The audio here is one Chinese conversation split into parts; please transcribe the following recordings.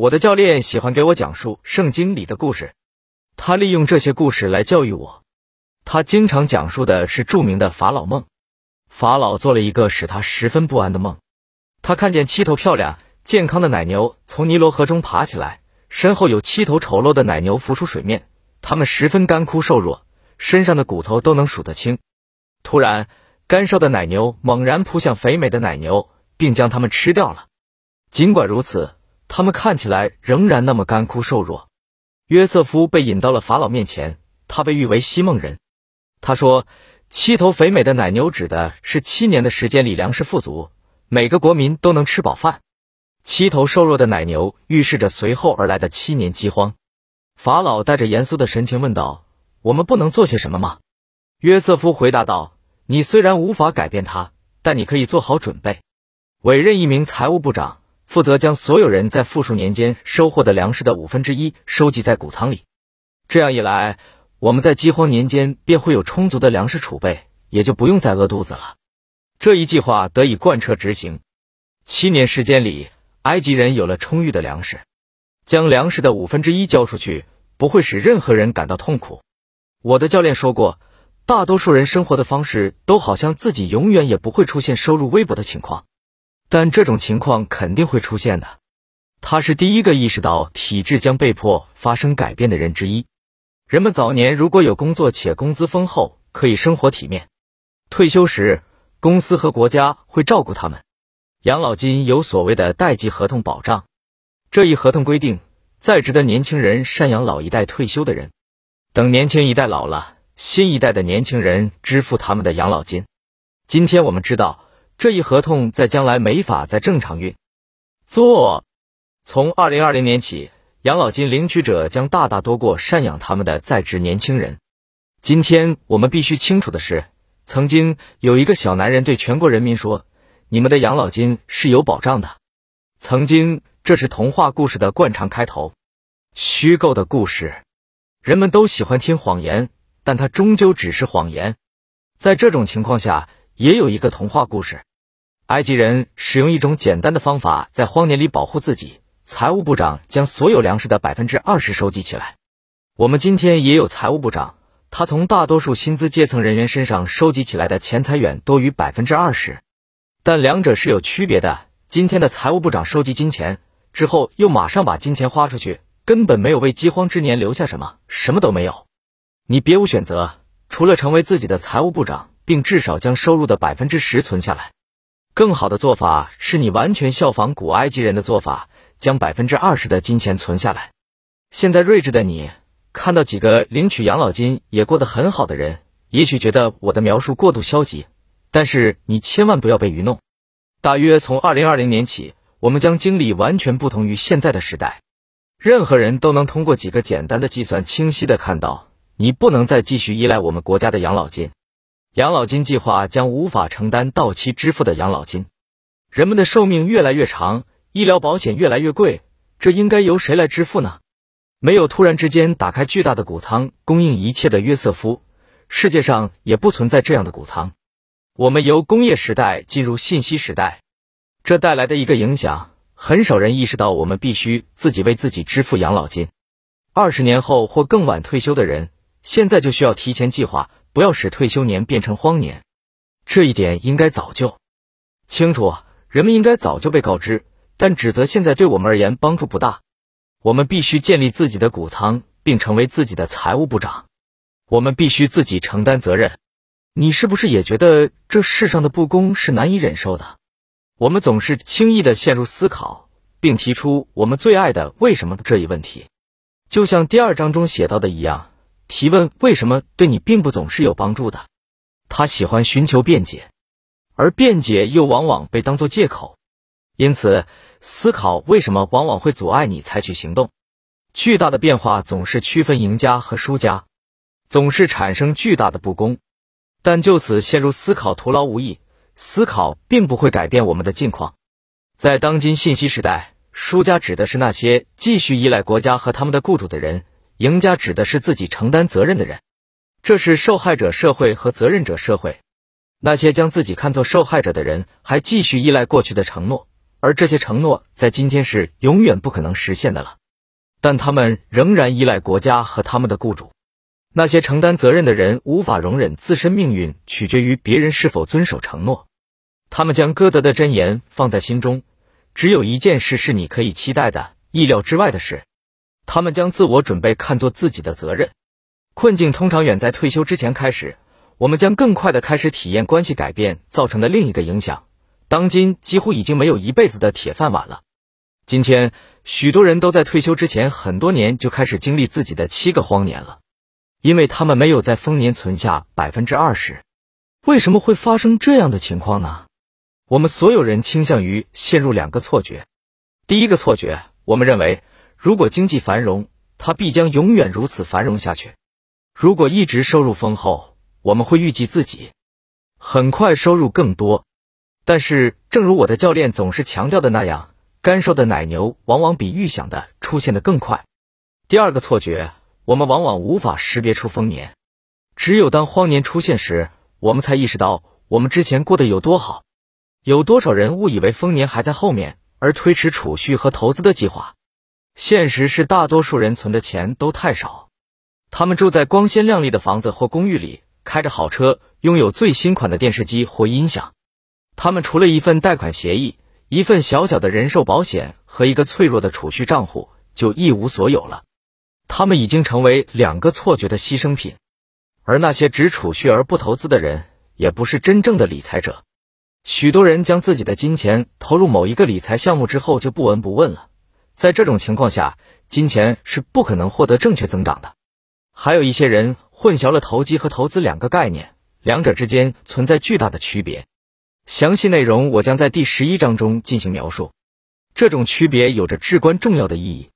我的教练喜欢给我讲述圣经里的故事，他利用这些故事来教育我。他经常讲述的是著名的法老梦。法老做了一个使他十分不安的梦，他看见七头漂亮、健康的奶牛从尼罗河中爬起来，身后有七头丑陋的奶牛浮出水面，它们十分干枯瘦弱，身上的骨头都能数得清。突然，干瘦的奶牛猛然扑向肥美的奶牛，并将它们吃掉了。尽管如此，他们看起来仍然那么干枯瘦弱。约瑟夫被引到了法老面前，他被誉为西梦人。他说：“七头肥美的奶牛指的是七年的时间里粮食富足，每个国民都能吃饱饭；七头瘦弱的奶牛预示着随后而来的七年饥荒。”法老带着严肃的神情问道：“我们不能做些什么吗？”约瑟夫回答道：“你虽然无法改变它，但你可以做好准备，委任一名财务部长，负责将所有人在富数年间收获的粮食的五分之一收集在谷仓里。这样一来。”我们在饥荒年间便会有充足的粮食储备，也就不用再饿肚子了。这一计划得以贯彻执行。七年时间里，埃及人有了充裕的粮食，将粮食的五分之一交出去，不会使任何人感到痛苦。我的教练说过，大多数人生活的方式都好像自己永远也不会出现收入微薄的情况，但这种情况肯定会出现的。他是第一个意识到体制将被迫发生改变的人之一。人们早年如果有工作且工资丰厚，可以生活体面；退休时，公司和国家会照顾他们。养老金有所谓的代际合同保障，这一合同规定，在职的年轻人赡养老一代退休的人，等年轻一代老了，新一代的年轻人支付他们的养老金。今天我们知道，这一合同在将来没法再正常运作。从二零二零年起。养老金领取者将大大多过赡养他们的在职年轻人。今天我们必须清楚的是，曾经有一个小男人对全国人民说：“你们的养老金是有保障的。”曾经，这是童话故事的惯常开头，虚构的故事。人们都喜欢听谎言，但它终究只是谎言。在这种情况下，也有一个童话故事：埃及人使用一种简单的方法，在荒年里保护自己。财务部长将所有粮食的百分之二十收集起来。我们今天也有财务部长，他从大多数薪资阶层人员身上收集起来的钱财远多于百分之二十，但两者是有区别的。今天的财务部长收集金钱之后，又马上把金钱花出去，根本没有为饥荒之年留下什么，什么都没有。你别无选择，除了成为自己的财务部长，并至少将收入的百分之十存下来。更好的做法是你完全效仿古埃及人的做法。将百分之二十的金钱存下来。现在睿智的你看到几个领取养老金也过得很好的人，也许觉得我的描述过度消极，但是你千万不要被愚弄。大约从二零二零年起，我们将经历完全不同于现在的时代。任何人都能通过几个简单的计算，清晰的看到，你不能再继续依赖我们国家的养老金。养老金计划将无法承担到期支付的养老金。人们的寿命越来越长。医疗保险越来越贵，这应该由谁来支付呢？没有突然之间打开巨大的谷仓供应一切的约瑟夫，世界上也不存在这样的谷仓。我们由工业时代进入信息时代，这带来的一个影响，很少人意识到，我们必须自己为自己支付养老金。二十年后或更晚退休的人，现在就需要提前计划，不要使退休年变成荒年。这一点应该早就清楚，人们应该早就被告知。但指责现在对我们而言帮助不大。我们必须建立自己的谷仓，并成为自己的财务部长。我们必须自己承担责任。你是不是也觉得这世上的不公是难以忍受的？我们总是轻易的陷入思考，并提出我们最爱的“为什么”这一问题。就像第二章中写到的一样，提问为什么对你并不总是有帮助的。他喜欢寻求辩解，而辩解又往往被当作借口。因此。思考为什么往往会阻碍你采取行动。巨大的变化总是区分赢家和输家，总是产生巨大的不公。但就此陷入思考徒劳无益。思考并不会改变我们的境况。在当今信息时代，输家指的是那些继续依赖国家和他们的雇主的人，赢家指的是自己承担责任的人。这是受害者社会和责任者社会。那些将自己看作受害者的人，还继续依赖过去的承诺。而这些承诺在今天是永远不可能实现的了。但他们仍然依赖国家和他们的雇主。那些承担责任的人无法容忍自身命运取决于别人是否遵守承诺。他们将歌德的箴言放在心中：只有一件事是你可以期待的，意料之外的事。他们将自我准备看作自己的责任。困境通常远在退休之前开始。我们将更快的开始体验关系改变造成的另一个影响。当今几乎已经没有一辈子的铁饭碗了。今天，许多人都在退休之前很多年就开始经历自己的七个荒年了，因为他们没有在丰年存下百分之二十。为什么会发生这样的情况呢？我们所有人倾向于陷入两个错觉。第一个错觉，我们认为，如果经济繁荣，它必将永远如此繁荣下去；如果一直收入丰厚，我们会预计自己很快收入更多。但是，正如我的教练总是强调的那样，干瘦的奶牛往往比预想的出现的更快。第二个错觉，我们往往无法识别出丰年，只有当荒年出现时，我们才意识到我们之前过得有多好。有多少人误以为丰年还在后面，而推迟储蓄和投资的计划？现实是，大多数人存的钱都太少。他们住在光鲜亮丽的房子或公寓里，开着好车，拥有最新款的电视机或音响。他们除了一份贷款协议、一份小小的人寿保险和一个脆弱的储蓄账户，就一无所有了。他们已经成为两个错觉的牺牲品。而那些只储蓄而不投资的人，也不是真正的理财者。许多人将自己的金钱投入某一个理财项目之后就不闻不问了，在这种情况下，金钱是不可能获得正确增长的。还有一些人混淆了投机和投资两个概念，两者之间存在巨大的区别。详细内容我将在第十一章中进行描述。这种区别有着至关重要的意义。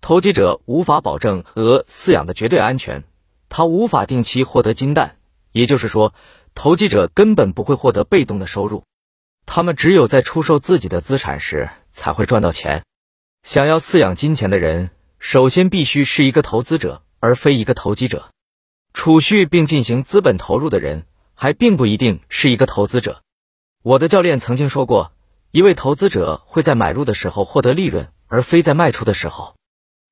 投机者无法保证鹅饲养的绝对安全，他无法定期获得金蛋，也就是说。投机者根本不会获得被动的收入，他们只有在出售自己的资产时才会赚到钱。想要饲养金钱的人，首先必须是一个投资者，而非一个投机者。储蓄并进行资本投入的人，还并不一定是一个投资者。我的教练曾经说过，一位投资者会在买入的时候获得利润，而非在卖出的时候。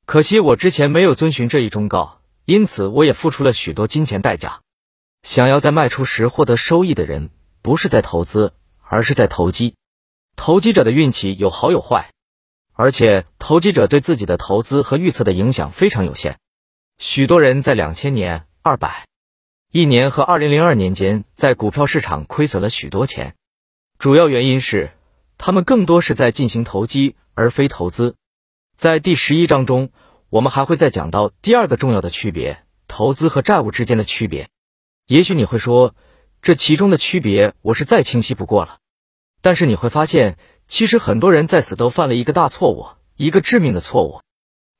可惜我之前没有遵循这一忠告，因此我也付出了许多金钱代价。想要在卖出时获得收益的人，不是在投资，而是在投机。投机者的运气有好有坏，而且投机者对自己的投资和预测的影响非常有限。许多人在两千年、二百一年和二零零二年间在股票市场亏损了许多钱，主要原因是他们更多是在进行投机而非投资。在第十一章中，我们还会再讲到第二个重要的区别：投资和债务之间的区别。也许你会说，这其中的区别我是再清晰不过了。但是你会发现，其实很多人在此都犯了一个大错误，一个致命的错误。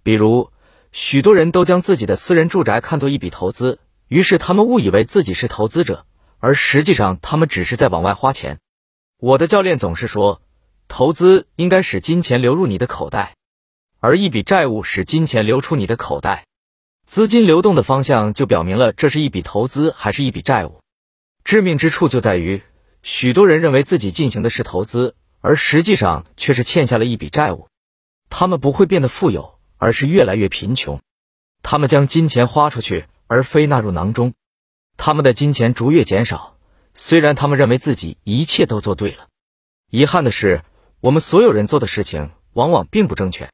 比如，许多人都将自己的私人住宅看作一笔投资，于是他们误以为自己是投资者，而实际上他们只是在往外花钱。我的教练总是说，投资应该使金钱流入你的口袋，而一笔债务使金钱流出你的口袋。资金流动的方向就表明了这是一笔投资还是一笔债务。致命之处就在于，许多人认为自己进行的是投资，而实际上却是欠下了一笔债务。他们不会变得富有，而是越来越贫穷。他们将金钱花出去，而非纳入囊中。他们的金钱逐月减少，虽然他们认为自己一切都做对了。遗憾的是，我们所有人做的事情往往并不正确。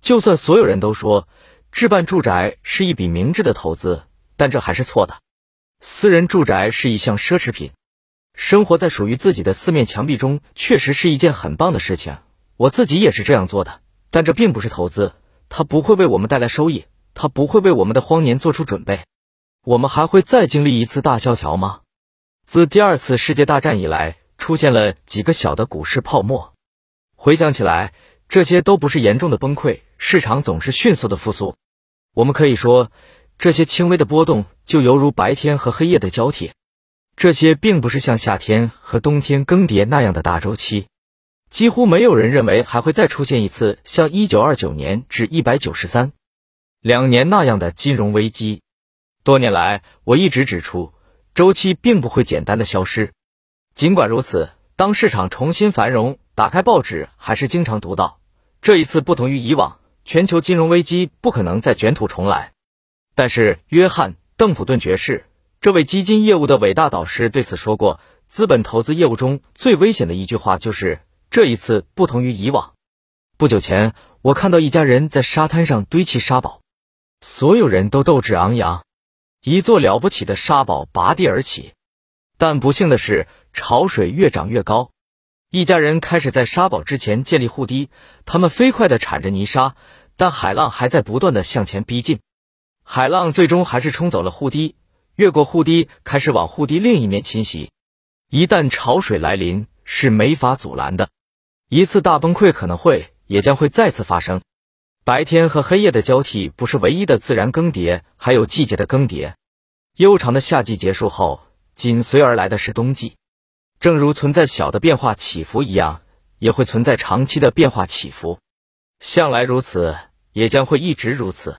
就算所有人都说。置办住宅是一笔明智的投资，但这还是错的。私人住宅是一项奢侈品，生活在属于自己的四面墙壁中确实是一件很棒的事情。我自己也是这样做的，但这并不是投资，它不会为我们带来收益，它不会为我们的荒年做出准备。我们还会再经历一次大萧条吗？自第二次世界大战以来，出现了几个小的股市泡沫，回想起来，这些都不是严重的崩溃，市场总是迅速的复苏。我们可以说，这些轻微的波动就犹如白天和黑夜的交替。这些并不是像夏天和冬天更迭那样的大周期。几乎没有人认为还会再出现一次像1929年至193两年那样的金融危机。多年来，我一直指出，周期并不会简单的消失。尽管如此，当市场重新繁荣，打开报纸还是经常读到，这一次不同于以往，全球金融危机不可能再卷土重来。但是，约翰·邓普顿爵士这位基金业务的伟大导师对此说过，资本投资业务中最危险的一句话就是这一次不同于以往。不久前，我看到一家人在沙滩上堆砌沙堡，所有人都斗志昂扬，一座了不起的沙堡拔地而起。但不幸的是，潮水越涨越高。一家人开始在沙堡之前建立护堤，他们飞快地铲着泥沙，但海浪还在不断地向前逼近。海浪最终还是冲走了护堤，越过护堤，开始往护堤另一面侵袭。一旦潮水来临，是没法阻拦的。一次大崩溃可能会，也将会再次发生。白天和黑夜的交替不是唯一的自然更迭，还有季节的更迭。悠长的夏季结束后，紧随而来的是冬季。正如存在小的变化起伏一样，也会存在长期的变化起伏，向来如此，也将会一直如此。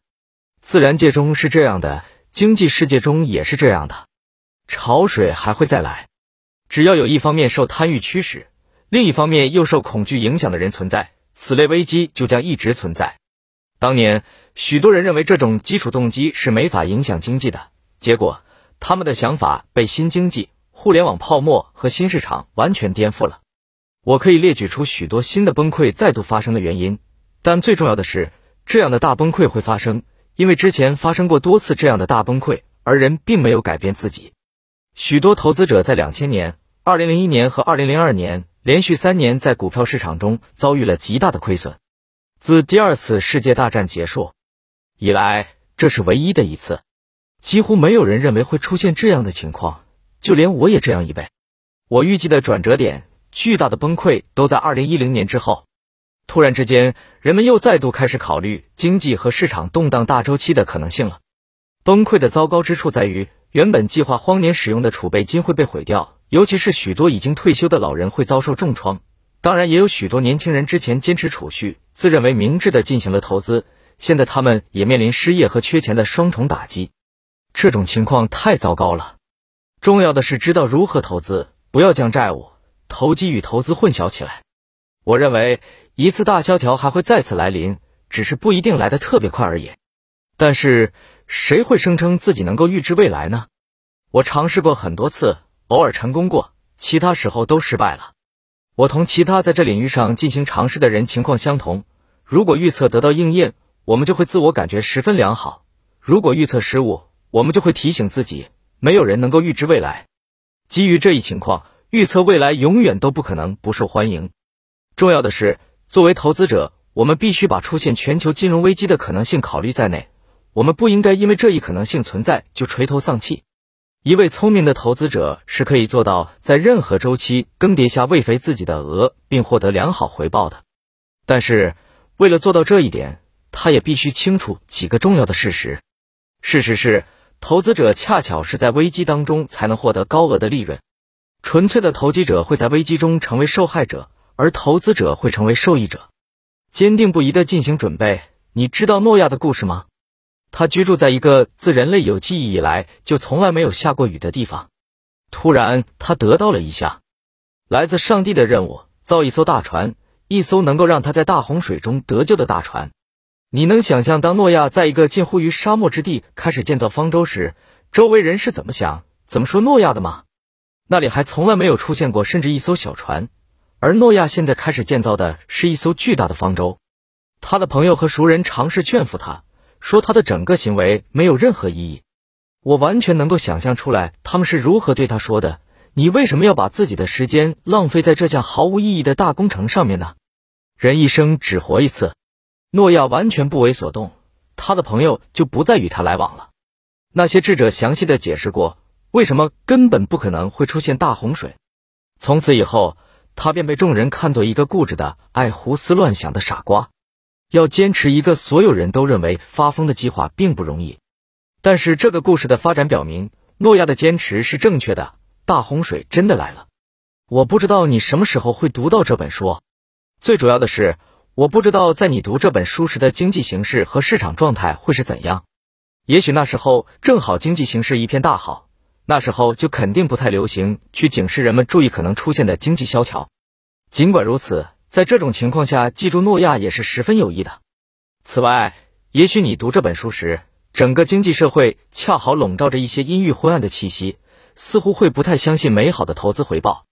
自然界中是这样的，经济世界中也是这样的。潮水还会再来，只要有一方面受贪欲驱使，另一方面又受恐惧影响的人存在，此类危机就将一直存在。当年，许多人认为这种基础动机是没法影响经济的，结果他们的想法被新经济。互联网泡沫和新市场完全颠覆了。我可以列举出许多新的崩溃再度发生的原因，但最重要的是，这样的大崩溃会发生，因为之前发生过多次这样的大崩溃，而人并没有改变自己。许多投资者在两千年、二零零一年和二零零二年连续三年在股票市场中遭遇了极大的亏损。自第二次世界大战结束以来，这是唯一的一次。几乎没有人认为会出现这样的情况。就连我也这样以为。我预计的转折点、巨大的崩溃都在二零一零年之后。突然之间，人们又再度开始考虑经济和市场动荡大周期的可能性了。崩溃的糟糕之处在于，原本计划荒年使用的储备金会被毁掉，尤其是许多已经退休的老人会遭受重创。当然，也有许多年轻人之前坚持储蓄，自认为明智的进行了投资，现在他们也面临失业和缺钱的双重打击。这种情况太糟糕了。重要的是知道如何投资，不要将债务、投机与投资混淆起来。我认为一次大萧条还会再次来临，只是不一定来得特别快而已。但是谁会声称自己能够预知未来呢？我尝试过很多次，偶尔成功过，其他时候都失败了。我同其他在这领域上进行尝试的人情况相同。如果预测得到应验，我们就会自我感觉十分良好；如果预测失误，我们就会提醒自己。没有人能够预知未来，基于这一情况，预测未来永远都不可能不受欢迎。重要的是，作为投资者，我们必须把出现全球金融危机的可能性考虑在内。我们不应该因为这一可能性存在就垂头丧气。一位聪明的投资者是可以做到在任何周期更迭下喂肥自己的鹅，并获得良好回报的。但是，为了做到这一点，他也必须清楚几个重要的事实。事实是。投资者恰巧是在危机当中才能获得高额的利润。纯粹的投机者会在危机中成为受害者，而投资者会成为受益者。坚定不移的进行准备。你知道诺亚的故事吗？他居住在一个自人类有记忆以来就从来没有下过雨的地方。突然，他得到了一项来自上帝的任务：造一艘大船，一艘能够让他在大洪水中得救的大船。你能想象，当诺亚在一个近乎于沙漠之地开始建造方舟时，周围人是怎么想、怎么说诺亚的吗？那里还从来没有出现过甚至一艘小船，而诺亚现在开始建造的是一艘巨大的方舟。他的朋友和熟人尝试劝服他，说他的整个行为没有任何意义。我完全能够想象出来，他们是如何对他说的：“你为什么要把自己的时间浪费在这项毫无意义的大工程上面呢？人一生只活一次。”诺亚完全不为所动，他的朋友就不再与他来往了。那些智者详细的解释过，为什么根本不可能会出现大洪水。从此以后，他便被众人看作一个固执的、爱胡思乱想的傻瓜。要坚持一个所有人都认为发疯的计划并不容易，但是这个故事的发展表明，诺亚的坚持是正确的。大洪水真的来了。我不知道你什么时候会读到这本书，最主要的是。我不知道在你读这本书时的经济形势和市场状态会是怎样。也许那时候正好经济形势一片大好，那时候就肯定不太流行去警示人们注意可能出现的经济萧条。尽管如此，在这种情况下，记住诺亚也是十分有益的。此外，也许你读这本书时，整个经济社会恰好笼罩着一些阴郁昏暗的气息，似乎会不太相信美好的投资回报。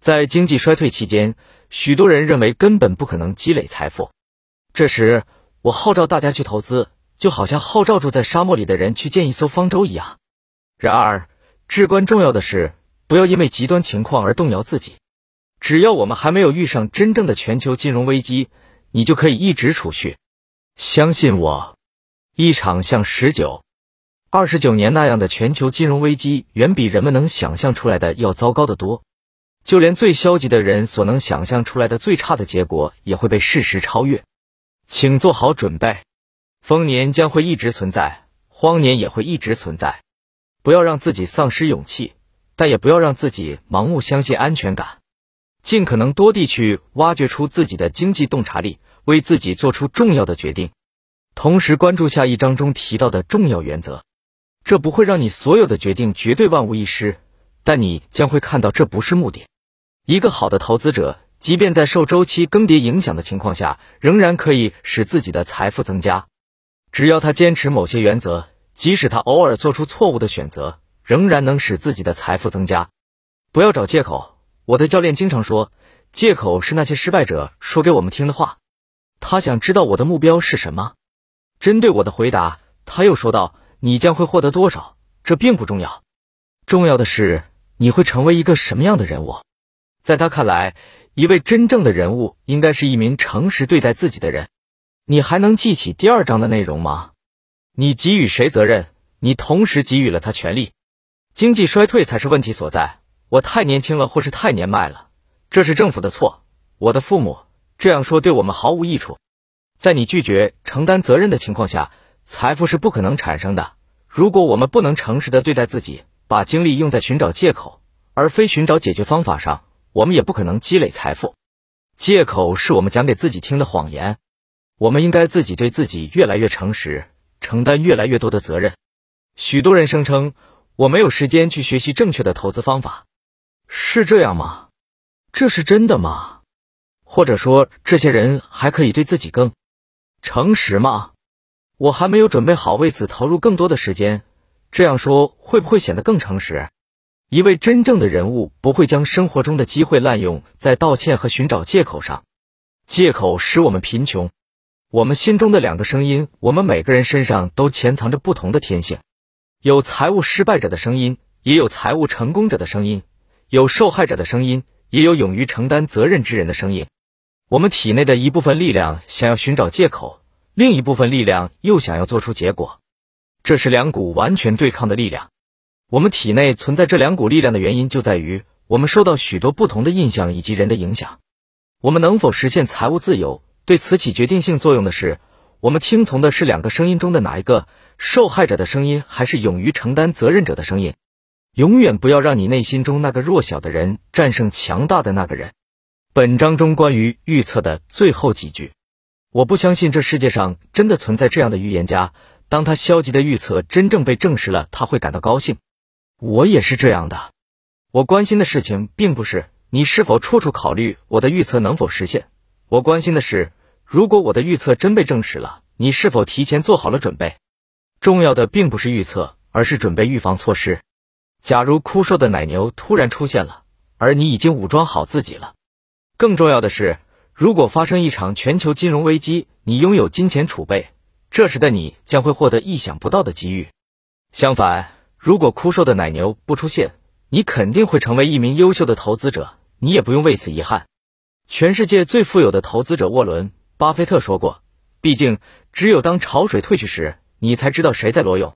在经济衰退期间，许多人认为根本不可能积累财富。这时，我号召大家去投资，就好像号召住在沙漠里的人去建一艘方舟一样。然而，至关重要的是，不要因为极端情况而动摇自己。只要我们还没有遇上真正的全球金融危机，你就可以一直储蓄。相信我，一场像十九、二十九年那样的全球金融危机，远比人们能想象出来的要糟糕的多。就连最消极的人所能想象出来的最差的结果，也会被事实超越。请做好准备，丰年将会一直存在，荒年也会一直存在。不要让自己丧失勇气，但也不要让自己盲目相信安全感。尽可能多地去挖掘出自己的经济洞察力，为自己做出重要的决定。同时关注下一章中提到的重要原则，这不会让你所有的决定绝对万无一失，但你将会看到这不是目的。一个好的投资者，即便在受周期更迭影响的情况下，仍然可以使自己的财富增加。只要他坚持某些原则，即使他偶尔做出错误的选择，仍然能使自己的财富增加。不要找借口。我的教练经常说，借口是那些失败者说给我们听的话。他想知道我的目标是什么。针对我的回答，他又说道：“你将会获得多少？这并不重要，重要的是你会成为一个什么样的人物。”在他看来，一位真正的人物应该是一名诚实对待自己的人。你还能记起第二章的内容吗？你给予谁责任？你同时给予了他权利。经济衰退才是问题所在。我太年轻了，或是太年迈了，这是政府的错。我的父母这样说对我们毫无益处。在你拒绝承担责任的情况下，财富是不可能产生的。如果我们不能诚实的对待自己，把精力用在寻找借口而非寻找解决方法上。我们也不可能积累财富。借口是我们讲给自己听的谎言。我们应该自己对自己越来越诚实，承担越来越多的责任。许多人声称我没有时间去学习正确的投资方法，是这样吗？这是真的吗？或者说，这些人还可以对自己更诚实吗？我还没有准备好为此投入更多的时间。这样说会不会显得更诚实？一位真正的人物不会将生活中的机会滥用在道歉和寻找借口上。借口使我们贫穷。我们心中的两个声音，我们每个人身上都潜藏着不同的天性。有财务失败者的声音，也有财务成功者的声音；有受害者的声音，也有勇于承担责任之人的声音。我们体内的一部分力量想要寻找借口，另一部分力量又想要做出结果。这是两股完全对抗的力量。我们体内存在这两股力量的原因，就在于我们受到许多不同的印象以及人的影响。我们能否实现财务自由，对此起决定性作用的是，我们听从的是两个声音中的哪一个：受害者的声音，还是勇于承担责任者的声音？永远不要让你内心中那个弱小的人战胜强大的那个人。本章中关于预测的最后几句，我不相信这世界上真的存在这样的预言家。当他消极的预测真正被证实了，他会感到高兴。我也是这样的。我关心的事情并不是你是否处处考虑我的预测能否实现，我关心的是，如果我的预测真被证实了，你是否提前做好了准备。重要的并不是预测，而是准备预防措施。假如枯瘦的奶牛突然出现了，而你已经武装好自己了。更重要的是，如果发生一场全球金融危机，你拥有金钱储备，这时的你将会获得意想不到的机遇。相反。如果枯瘦的奶牛不出现，你肯定会成为一名优秀的投资者，你也不用为此遗憾。全世界最富有的投资者沃伦·巴菲特说过：“毕竟，只有当潮水退去时，你才知道谁在裸泳。”